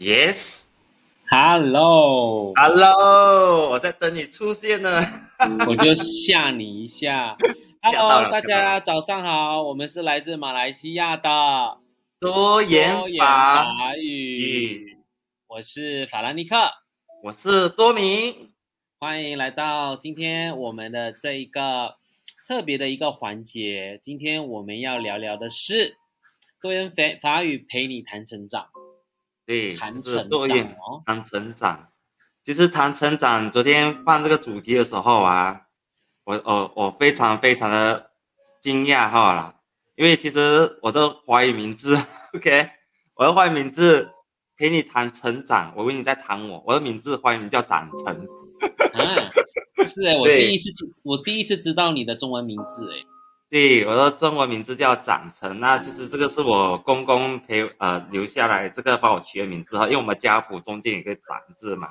Yes，Hello，Hello，我在等你出现呢，我就吓你一下。Hello，大家早上好，我们是来自马来西亚的。多言法语，我是法兰尼克，我是多明，欢迎来到今天我们的这一个特别的一个环节。今天我们要聊聊的是多言法法语陪你谈成长。对，是多言谈成长。其实谈成长，昨天放这个主题的时候啊，我我我非常非常的惊讶哈啦，因为其实我的华语名字，OK，我的华语名字陪你谈成长，我以为你在谈我，我的名字华语名叫展成。啊，是哎，我第一次我第一次知道你的中文名字哎。对，我的中文名字叫展成。那其实这个是我公公陪呃留下来，这个帮我取的名字哈。因为我们家谱中间有个展字嘛。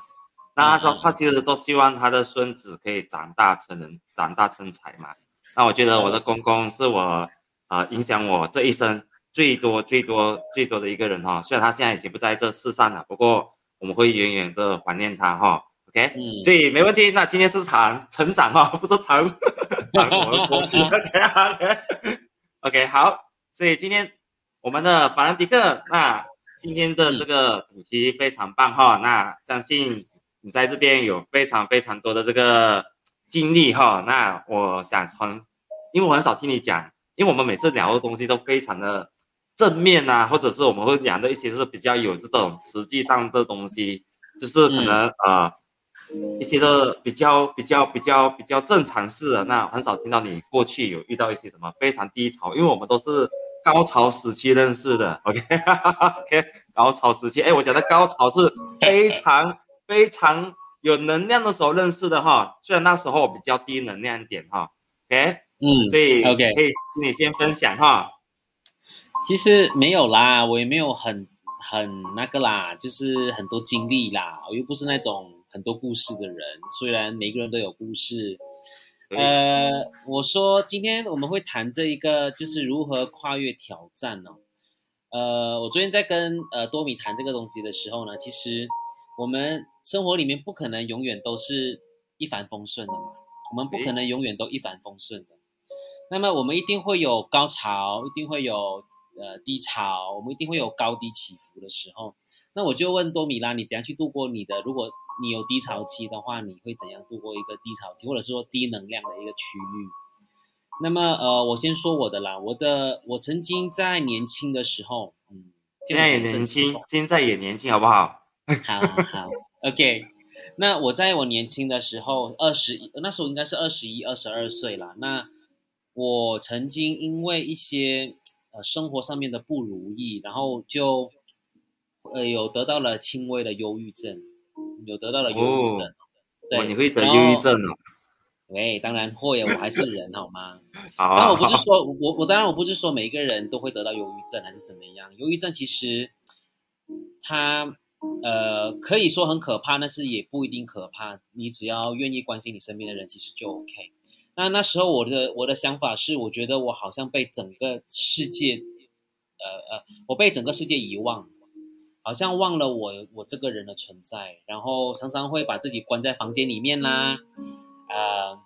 那他他其实都希望他的孙子可以长大成人，长大成才嘛。那我觉得我的公公是我呃影响我这一生最多最多最多的一个人哈。虽然他现在已经不在这世上了，不过我们会远远的怀念他哈。OK，所以没问题。那今天是谈成长哈，不是谈谈我的过去。OK，OK，好。所以今天我们的法兰迪克，那今天的这个主题非常棒哈。那相信你在这边有非常非常多的这个经历哈。那我想从，因为我很少听你讲，因为我们每次聊的东西都非常的正面啊，或者是我们会聊的一些是比较有这种实际上的东西，就是可能呃。一些的比较比较比较比较正常事的，那很少听到你过去有遇到一些什么非常低潮，因为我们都是高潮时期认识的，OK OK，高潮时期，哎，我讲的高潮是非常非常有能量的时候认识的哈，虽然那时候比较低能量点哈，OK，嗯，所以 OK 可以请你先分享哈。其实没有啦，我也没有很很那个啦，就是很多经历啦，我又不是那种。很多故事的人，虽然每个人都有故事，呃，我说今天我们会谈这一个，就是如何跨越挑战呢？呃，我昨天在跟呃多米谈这个东西的时候呢，其实我们生活里面不可能永远都是一帆风顺的嘛，我们不可能永远都一帆风顺的，那么我们一定会有高潮，一定会有呃低潮，我们一定会有高低起伏的时候。那我就问多米拉，你怎样去度过你的？如果你有低潮期的话，你会怎样度过一个低潮期，或者是说低能量的一个区域？那么，呃，我先说我的啦。我的，我曾经在年轻的时候，嗯，现在也年轻，现在也年轻，好不好？好好，OK。那我在我年轻的时候，二十一，那时候应该是二十一、二十二岁啦。那我曾经因为一些呃生活上面的不如意，然后就。呃，有得到了轻微的忧郁症，有得到了忧郁症，对，你会得忧郁症哦？喂，当然会，我还是人，好吗？好，但我不是说我我当然我不是说每一个人都会得到忧郁症还是怎么样，忧郁症其实它呃可以说很可怕，但是也不一定可怕，你只要愿意关心你身边的人，其实就 OK。那那时候我的我的想法是，我觉得我好像被整个世界，呃呃，我被整个世界遗忘。好像忘了我我这个人的存在，然后常常会把自己关在房间里面啦，呃，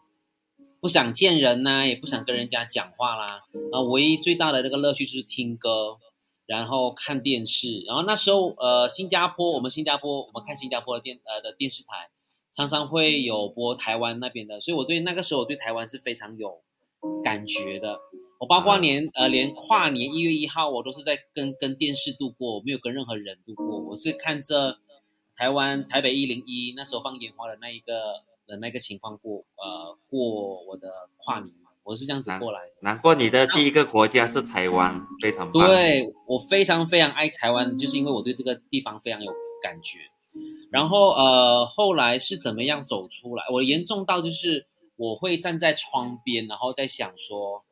不想见人呐，也不想跟人家讲话啦。啊，唯一最大的这个乐趣就是听歌，然后看电视。然后那时候，呃，新加坡，我们新加坡，我们看新加坡的电呃的电视台，常常会有播台湾那边的，所以我对那个时候我对台湾是非常有感觉的。我包括年呃，连跨年一月一号，我都是在跟跟电视度过，我没有跟任何人度过。我是看着台湾台北一零一那时候放烟花的那一个的那个情况过呃过我的跨年嘛，我是这样子过来的。难怪你的第一个国家是台湾，非常棒。对我非常非常爱台湾，就是因为我对这个地方非常有感觉。然后呃，后来是怎么样走出来？我严重到就是我会站在窗边，然后在想说。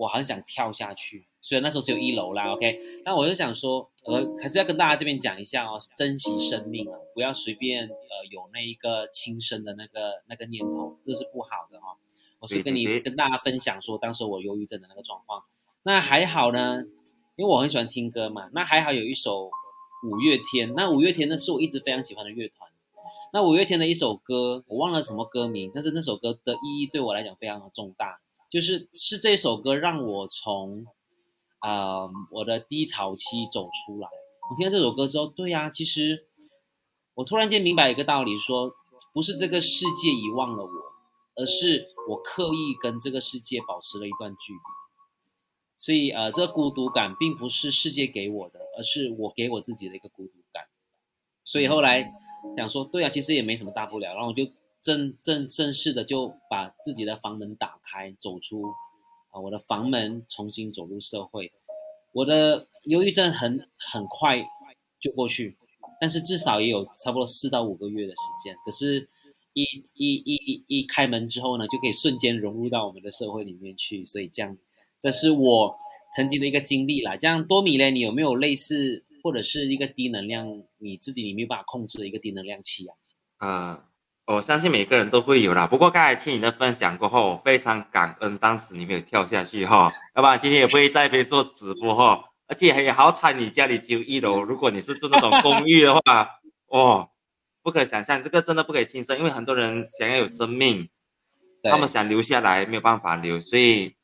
我很想跳下去，虽然那时候只有一楼啦，OK。那我就想说，呃，还是要跟大家这边讲一下哦，珍惜生命啊，不要随便呃有那一个轻生的那个那个念头，这是不好的哦。我是跟你跟大家分享说，当时我忧郁症的那个状况。那还好呢，因为我很喜欢听歌嘛。那还好有一首五月天。那五月天呢是我一直非常喜欢的乐团。那五月天的一首歌，我忘了什么歌名，但是那首歌的意义对我来讲非常的重大，就是是这首歌让我从，呃，我的低潮期走出来。我听到这首歌之后，对呀，其实我突然间明白一个道理，说不是这个世界遗忘了我，而是我刻意跟这个世界保持了一段距离。所以，呃，这个孤独感并不是世界给我的，而是我给我自己的一个孤独感。所以后来。想说对啊，其实也没什么大不了，然后我就正正正式的就把自己的房门打开，走出啊我的房门，重新走入社会。我的忧郁症很很快就过去，但是至少也有差不多四到五个月的时间。可是，一一一一一开门之后呢，就可以瞬间融入到我们的社会里面去。所以这样，这是我曾经的一个经历啦。这样多米嘞，你有没有类似？或者是一个低能量，你自己你没有办法控制的一个低能量期啊。啊，我相信每个人都会有啦。不过刚才听你的分享过后，我非常感恩当时你没有跳下去哈，要不然今天也不会在这边做直播哈。而且也好惨，你家里只有一楼，如果你是住那种公寓的话，哦，不可想象，这个真的不可以轻生，因为很多人想要有生命，他们想留下来没有办法留，所以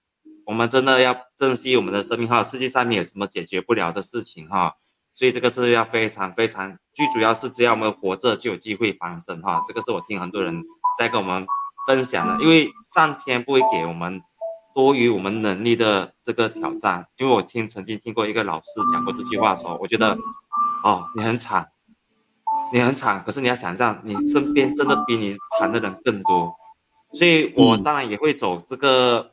我们真的要珍惜我们的生命哈。世界上面有什么解决不了的事情哈？所以这个是要非常非常，最主要是只要我们活着就有机会翻身哈。这个是我听很多人在跟我们分享的，因为上天不会给我们多于我们能力的这个挑战。因为我听曾经听过一个老师讲过这句话，说我觉得，哦，你很惨，你很惨，可是你要想象，你身边真的比你惨的人更多。所以我当然也会走这个，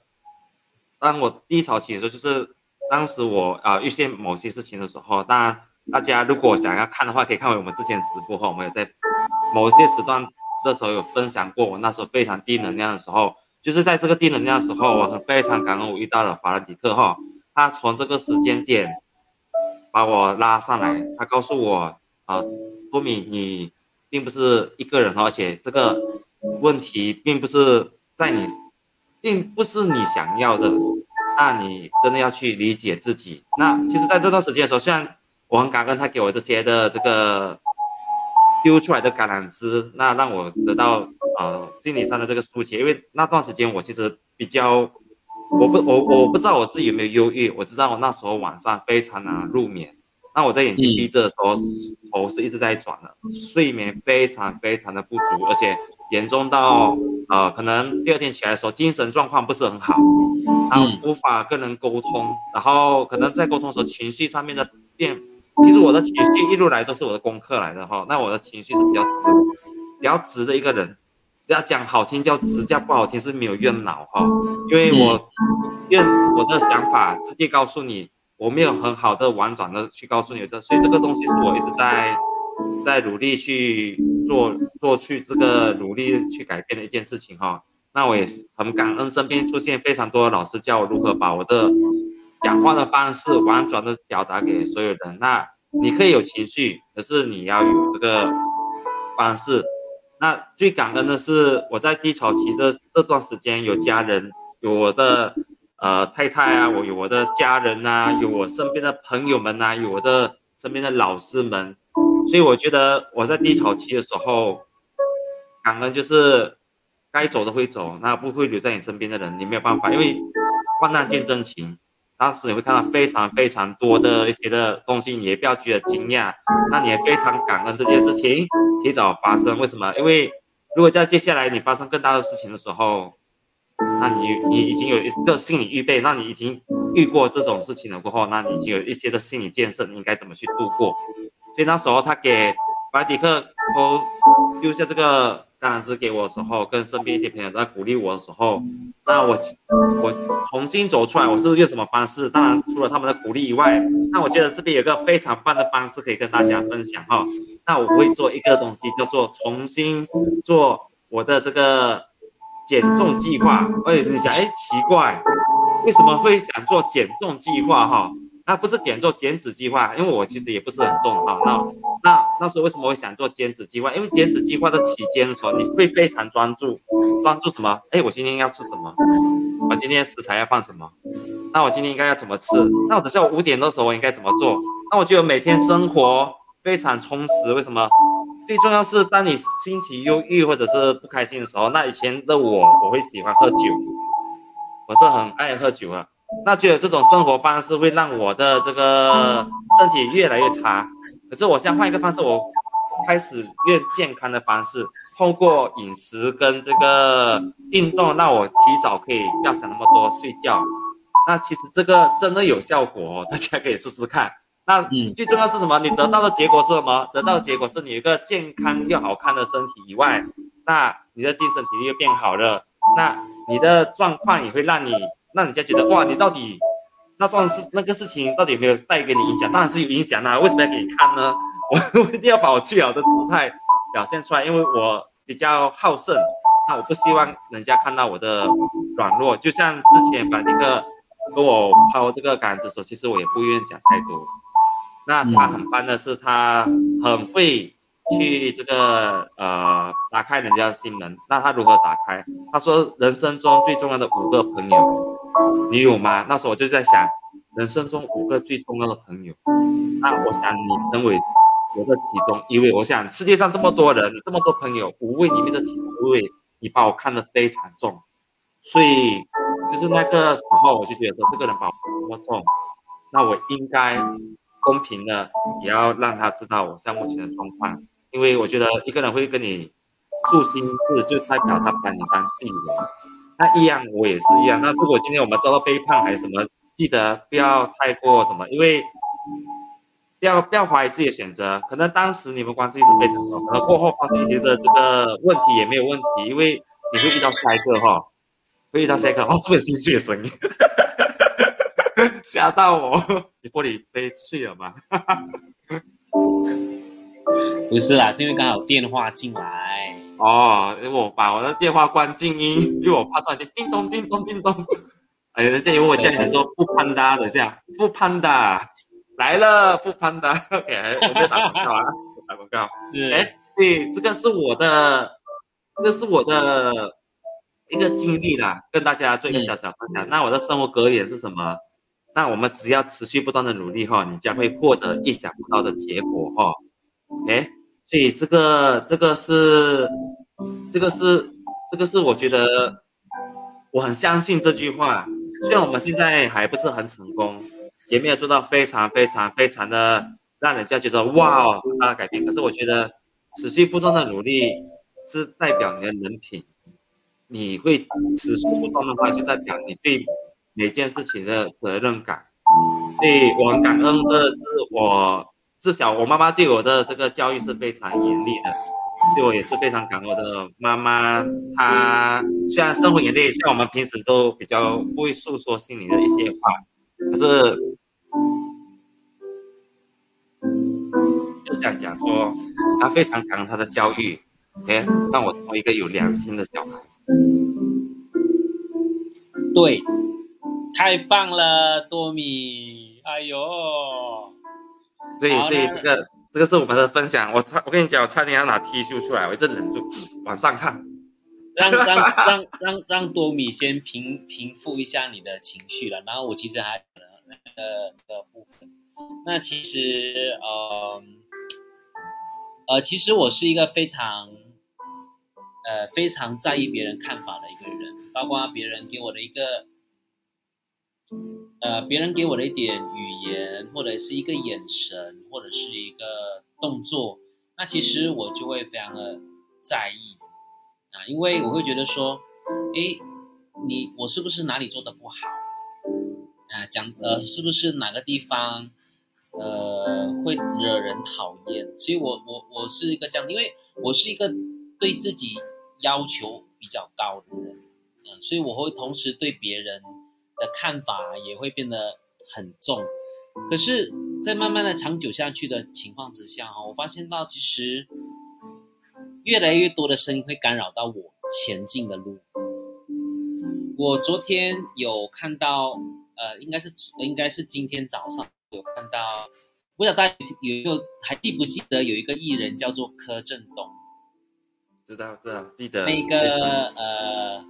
当我低潮期的时候，就是当时我啊遇见某些事情的时候，当然。大家如果想要看的话，可以看回我们之前直播哈，我们有在某些时段的时候有分享过。我那时候非常低能量的时候，就是在这个低能量的时候，我很非常感恩我遇到了法兰迪克哈，他从这个时间点把我拉上来，他告诉我啊，多米你并不是一个人，而且这个问题并不是在你，并不是你想要的，那你真的要去理解自己。那其实在这段时间的时候，虽然我很感恩他给我这些的这个丢出来的橄榄枝，那让我得到呃心理上的这个疏解。因为那段时间我其实比较，我不我我不知道我自己有没有忧郁，我知道我那时候晚上非常难入眠。那我在眼睛闭着的时候，头是一直在转的，睡眠非常非常的不足，而且严重到呃可能第二天起来的时候精神状况不是很好，然后无法跟人沟通，然后可能在沟通的时候情绪上面的变。其实我的情绪一路来都是我的功课来的哈，那我的情绪是比较直，比较直的一个人，要讲好听叫直，叫不好听是没有怨脑哈，因为我用我的想法直接告诉你，我没有很好的婉转的去告诉你的，所以这个东西是我一直在在努力去做做去这个努力去改变的一件事情哈，那我也很感恩身边出现非常多的老师教我如何把我的。讲话的方式婉转的表达给所有人，那你可以有情绪，可是你要有这个方式。那最感恩的是我在低潮期的这段时间，有家人，有我的呃太太啊，我有我的家人呐，有我身边的朋友们呐，有我的身边的老师们。所以我觉得我在低潮期的时候，感恩就是该走的会走，那不会留在你身边的人，你没有办法，因为患难见真情。当时你会看到非常非常多的一些的东西，你也不要觉得惊讶，那你也非常感恩这件事情提早发生。为什么？因为如果在接下来你发生更大的事情的时候，那你你已经有一个心理预备，那你已经遇过这种事情了过后，那你已经有一些的心理建设，你应该怎么去度过？所以那时候他给白迪克都丢下这个。当然，是给我的时候，跟身边一些朋友在鼓励我的时候，那我我重新走出来，我是用什么方式？当然，除了他们的鼓励以外，那我觉得这边有个非常棒的方式可以跟大家分享哈。那我会做一个东西，叫做重新做我的这个减重计划。哎，你想，哎，奇怪，为什么会想做减重计划哈？那不是减重减脂计划，因为我其实也不是很重哈。那那那时候为什么会想做减脂计划？因为减脂计划的期间的时候，你会非常专注，专注什么？哎，我今天要吃什么？我今天食材要放什么？那我今天应该要怎么吃？那我等下五点的时候我应该怎么做？那我觉得每天生活非常充实。为什么？最重要是当你心情忧郁或者是不开心的时候，那以前的我我会喜欢喝酒，我是很爱喝酒的。那觉得这种生活方式会让我的这个身体越来越差。可是我现在换一个方式，我开始越健康的方式，透过饮食跟这个运动，让我提早可以不要想那么多睡觉。那其实这个真的有效果，大家可以试试看。那最重要是什么？你得到的结果是什么？得到的结果是你一个健康又好看的身体以外，那你的精神体力又变好了，那你的状况也会让你。让人家觉得哇，你到底那段事那个事情到底有没有带给你影响？当然是有影响啦。为什么要给你看呢？我 我一定要把我最好的姿态表现出来，因为我比较好胜。那我不希望人家看到我的软弱。就像之前把那个跟我抛这个杆子时候，其实我也不愿意讲太多。那他很棒的是，他很会。去这个呃打开人家的心门，那他如何打开？他说人生中最重要的五个朋友，你有吗？那时候我就在想，人生中五个最重要的朋友，那我想你成为我的其中一位。我想世界上这么多人，这么多朋友，五位里面的其中一位，你把我看得非常重，所以就是那个时候我就觉得说，这个人把我那么重，那我应该公平的也要让他知道我现在目前的状况。因为我觉得一个人会跟你诉心事，就代表他把你当自己人。那一样，我也是一样。那如果今天我们遭到背叛还是什么，记得不要太过什么，因为不要不要怀疑自己的选择。可能当时你们关系是非常好，可能过后发生一些的这个问题也没有问题，因为你会遇到下一个哈，会遇到下一个哦，这是新的声音，吓到我，你玻璃杯碎了吗？不是啦，是因为刚好电话进来哦。我把我的电话关静音，因为我怕突然间叮咚叮咚叮咚。哎，人家以为我家里很多富潘达等一下富潘达来了，富潘达。OK，我在打广告啊，打广告。是，哎，对，这个是我的，这个是我的一个经历啦，跟大家做一个小小分享。那我的生活格言是什么？那我们只要持续不断的努力哈，你将会获得意想不到的结果哈。哎，所以这个这个是，这个是这个是我觉得我很相信这句话。虽然我们现在还不是很成功，也没有做到非常非常非常的让人家觉得哇哦很大的改变，可是我觉得持续不断的努力是代表你的人品，你会持续不断的话，就代表你对每件事情的责任感。对我很感恩的是我。至少我妈妈对我的这个教育是非常严厉的，对我也是非常感恩。的妈妈她虽然生活严厉，像我们平时都比较不会诉说心里的一些话，可是就想讲说，她非常感恩她的教育，哎，让我成为一个有良心的小孩。对，太棒了，多米，哎呦。所以，所以这个这个是我们的分享。我差，我跟你讲，我差点要拿 T 恤出来，我一直忍住往上看，让让让让让多米先平平复一下你的情绪了。然后我其实还那个这个部分，那其实呃呃，其实我是一个非常呃非常在意别人看法的一个人，包括别人给我的一个。呃，别人给我的一点语言，或者是一个眼神，或者是一个动作，那其实我就会非常的在意啊，因为我会觉得说，诶，你我是不是哪里做的不好啊？讲呃，是不是哪个地方呃会惹人讨厌？所以我我我是一个这样，因为我是一个对自己要求比较高的人，嗯，所以我会同时对别人。的看法也会变得很重，可是，在慢慢的长久下去的情况之下，哈，我发现到其实越来越多的声音会干扰到我前进的路。我昨天有看到，呃，应该是应该是今天早上有看到，不知道大家有没有还记不记得有一个艺人叫做柯震东？知道，知道，记得那个呃。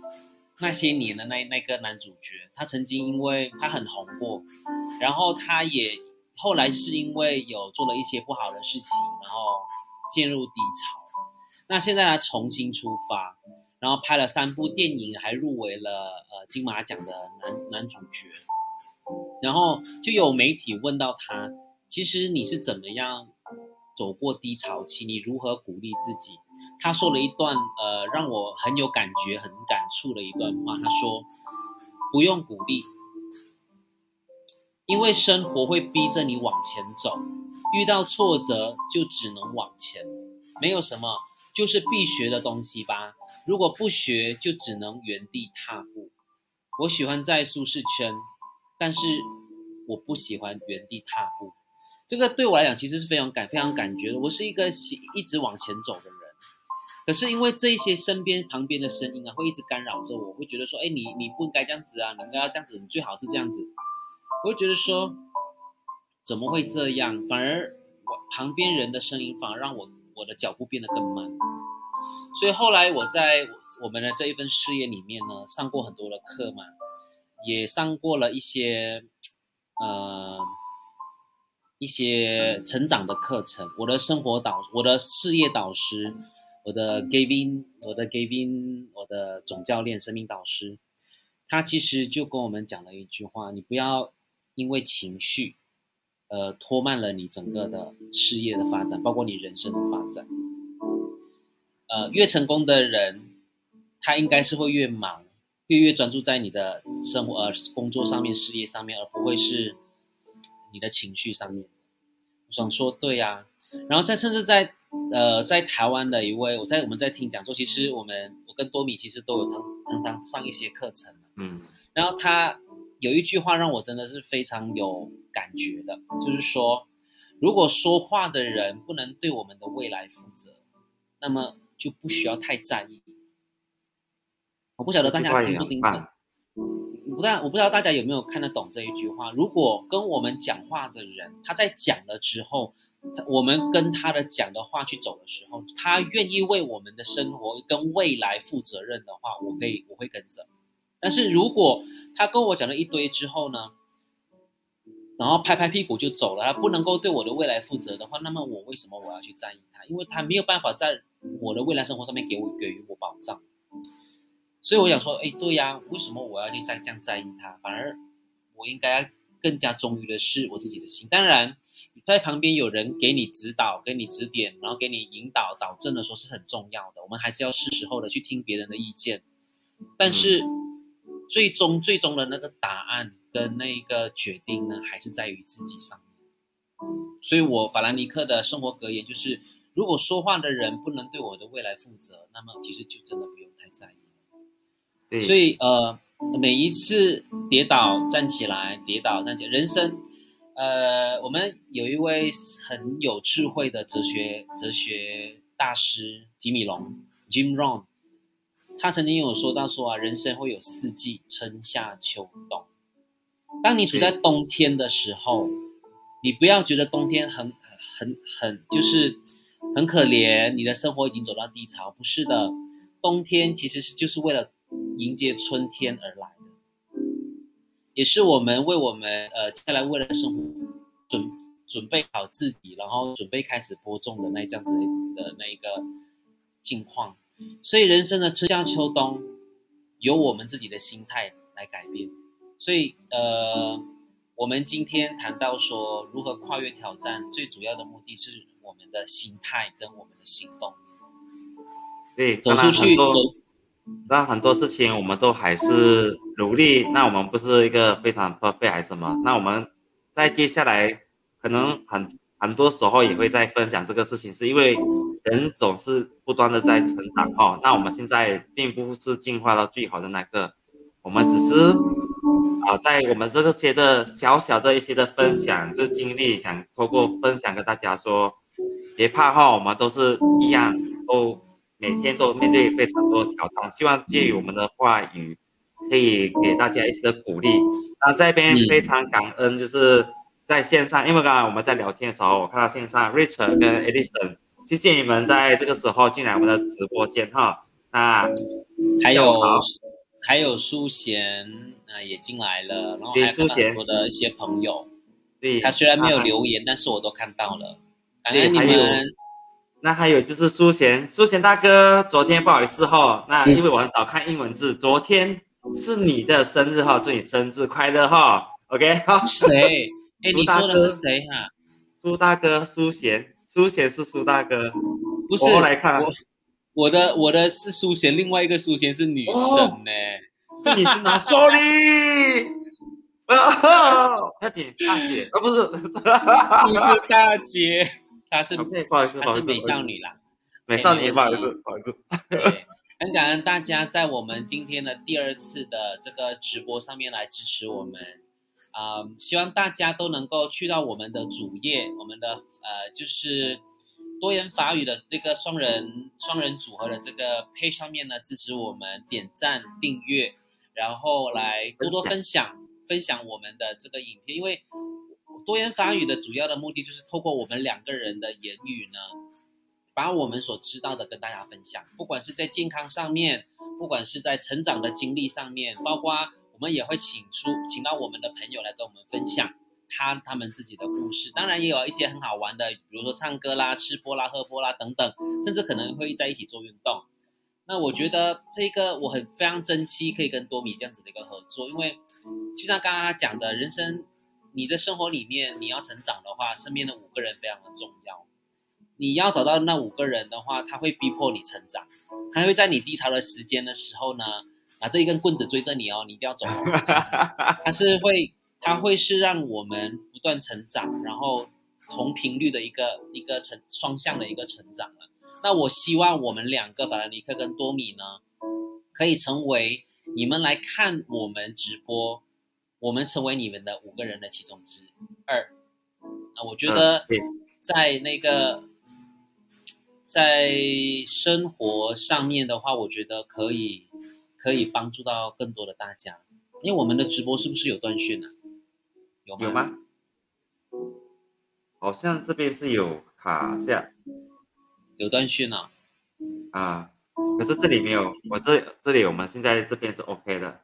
那些年的那那个男主角，他曾经因为他很红过，然后他也后来是因为有做了一些不好的事情，然后陷入低潮。那现在他，重新出发，然后拍了三部电影，还入围了呃金马奖的男男主角。然后就有媒体问到他，其实你是怎么样走过低潮期？你如何鼓励自己？他说了一段呃让我很有感觉、很感触的一段话。他说：“不用鼓励，因为生活会逼着你往前走，遇到挫折就只能往前，没有什么就是必学的东西吧。如果不学，就只能原地踏步。我喜欢在舒适圈。”但是我不喜欢原地踏步，这个对我来讲其实是非常感非常感觉的。我是一个喜一直往前走的人，可是因为这一些身边旁边的声音啊，会一直干扰着我，会觉得说，哎，你你不应该这样子啊，你应该要这样子，你最好是这样子。我会觉得说，怎么会这样？反而我旁边人的声音反而让我我的脚步变得更慢。所以后来我在我们的这一份事业里面呢，上过很多的课嘛。也上过了一些，呃，一些成长的课程。我的生活导，我的事业导师，我的 Gavin，我的 Gavin，我的总教练、生命导师，他其实就跟我们讲了一句话：你不要因为情绪，呃，拖慢了你整个的事业的发展，包括你人生的发展。呃，越成功的人，他应该是会越忙。越越专注在你的生活、呃工作上面、事业上面，而不会是你的情绪上面。我想说，对呀。然后再甚至在呃在台湾的一位，我在我们在听讲座，其实我们我跟多米其实都有常常常上一些课程嗯。然后他有一句话让我真的是非常有感觉的，就是说，如果说话的人不能对我们的未来负责，那么就不需要太在意。我不晓得大家听不听懂，不但我不知道大家有没有看得懂这一句话。如果跟我们讲话的人，他在讲了之后，我们跟他的讲的话去走的时候，他愿意为我们的生活跟未来负责任的话，我可以我会跟着。但是如果他跟我讲了一堆之后呢，然后拍拍屁股就走了，他不能够对我的未来负责的话，那么我为什么我要去在意他？因为他没有办法在我的未来生活上面给我给予我保障。所以我想说，哎，对呀，为什么我要去再这样在意他？反而我应该更加忠于的是我自己的心。当然，在旁边有人给你指导、给你指点，然后给你引导、导正的时候是很重要的。我们还是要是时候的去听别人的意见。但是，最终最终的那个答案跟那个决定呢，还是在于自己上面。所以我法兰尼克的生活格言就是：如果说话的人不能对我的未来负责，那么其实就真的不用太在意。所以，呃，每一次跌倒站起来，跌倒站起来，人生，呃，我们有一位很有智慧的哲学哲学大师吉米龙 （Jim Rohn），他曾经有说到说啊，人生会有四季，春夏秋冬。当你处在冬天的时候，你不要觉得冬天很很很就是很可怜，你的生活已经走到低潮，不是的，冬天其实是就是为了。迎接春天而来的，也是我们为我们呃接下来未来的生活准准备好自己，然后准备开始播种的那这样子的那一个境况。所以人生的春夏秋冬，由我们自己的心态来改变。所以呃，我们今天谈到说如何跨越挑战，最主要的目的是我们的心态跟我们的行动。对，走出去走。那很多事情我们都还是努力，那我们不是一个非常 perfect 还是什么？那我们在接下来可能很很多时候也会在分享这个事情，是因为人总是不断的在成长哈。那我们现在并不是进化到最好的那个，我们只是啊，在我们这个些的小小的一些的分享，就经历想透过分享跟大家说，别怕哈，我们都是一样都。每天都面对非常多挑战，希望借由我们的话语，可以给大家一些鼓励。那这边非常感恩，就是在线上，因为刚刚我们在聊天的时候，我看到线上 Richard 跟 Edison，谢谢你们在这个时候进来我们的直播间哈。那还有还有苏贤啊也进来了，然后还有很多的一些朋友。对，他虽然没有啊留言，但是我都看到了，感对恩你们。那还有就是苏贤，苏贤大哥，昨天不好意思哈，那因为我很少看英文字，昨天是你的生日哈，祝你生日快乐哈，OK 好，谁？哎，你说的是哥谁哈？苏大哥，苏贤，苏贤是苏大哥，不是我后来看。我，我的我的是苏贤，另外一个苏贤是女哦生呢。是你是哪？Sorry，啊，大姐，大姐，啊不是，不是大姐，她是她是美少女啦。美少女，哎不好意思，不好意思，对，很感恩大家在我们今天的第二次的这个直播上面来支持我们。啊、希望大家都能够去到我们的主页，我们的呃就是多元法语的这个双人双人组合的这个配上面呢，支持我们点赞订阅，然后来多多分享分享我们的这个影片，因为多元法语的主要的目的就是透过我们两个人的言语呢，把我们所知道的跟大家分享，不管是在健康上面，不管是在成长的经历上面，包括我们也会请出请到我们的朋友来跟我们分享他他们自己的故事，当然也有一些很好玩的，比如说唱歌啦、吃播啦、喝播啦等等，甚至可能会在一起做运动。那我觉得这个我很非常珍惜可以跟多米这样子的一个合作，因为就像刚刚讲的，人生你的生活里面你要成长的话，身边的五个人非常的重要。你要找到那五个人的话，他会逼迫你成长，他会在你低潮的时间的时候呢，拿这一根棍子追着你哦，你一定要走哦，这样子。它是会，他会是让我们不断成长，然后同频率的一个一个成双向的一个成长了。那我希望我们两个法兰尼克跟多米呢，可以成为你们来看我们直播，我们成为你们的五个人的其中之二。啊我觉得在那个在生活上面的话，我觉得可以可以帮助到更多的大家。因为我们的直播是不是有断讯啊？有吗？有吗？好像这边是有卡下有断讯啊。啊，可是这里没有，我这这里我们现在这边是 OK 的。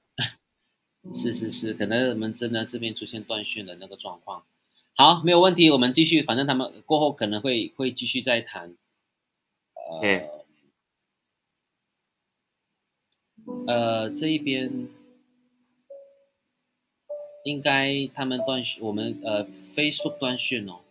是是是，可能我们真的这边出现断讯的那个状况。好，没有问题，我们继续，反正他们过后可能会会继续再谈。呃呃，这一边应该他们断讯，我们呃 Facebook 断讯哦，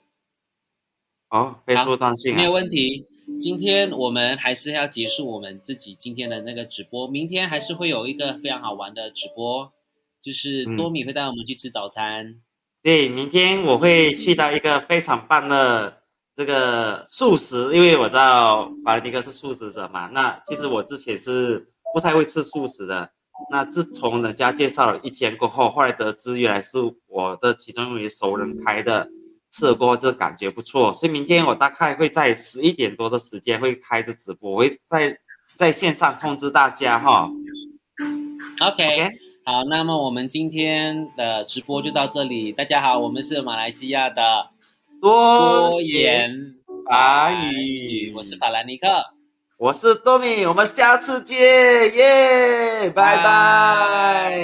哦，，Facebook 断信没有啊，问题。今天我们还是要结束我们自己今天的那个直播，明天还是会有一个非常好玩的直播，就是嗯多米会带我们去吃早餐。对，明天我会去到一个非常棒的这个素食，因为我知道法兰尼哥是素食者嘛。那其实我之前是不太会吃素食的。那自从人家介绍了一间过后，后来得知原来是我的其中一位熟人开的，吃了过后就感觉不错。所以明天我大概会在十一点多的时间会开着直播，我会在在线上通知大家哈。OK，, OK，好，那么我们今天的直播就到这里。大家好，我们是马来西亚的多言法语，我是法兰尼克。我是多米，我们下次见，耶，拜拜拜。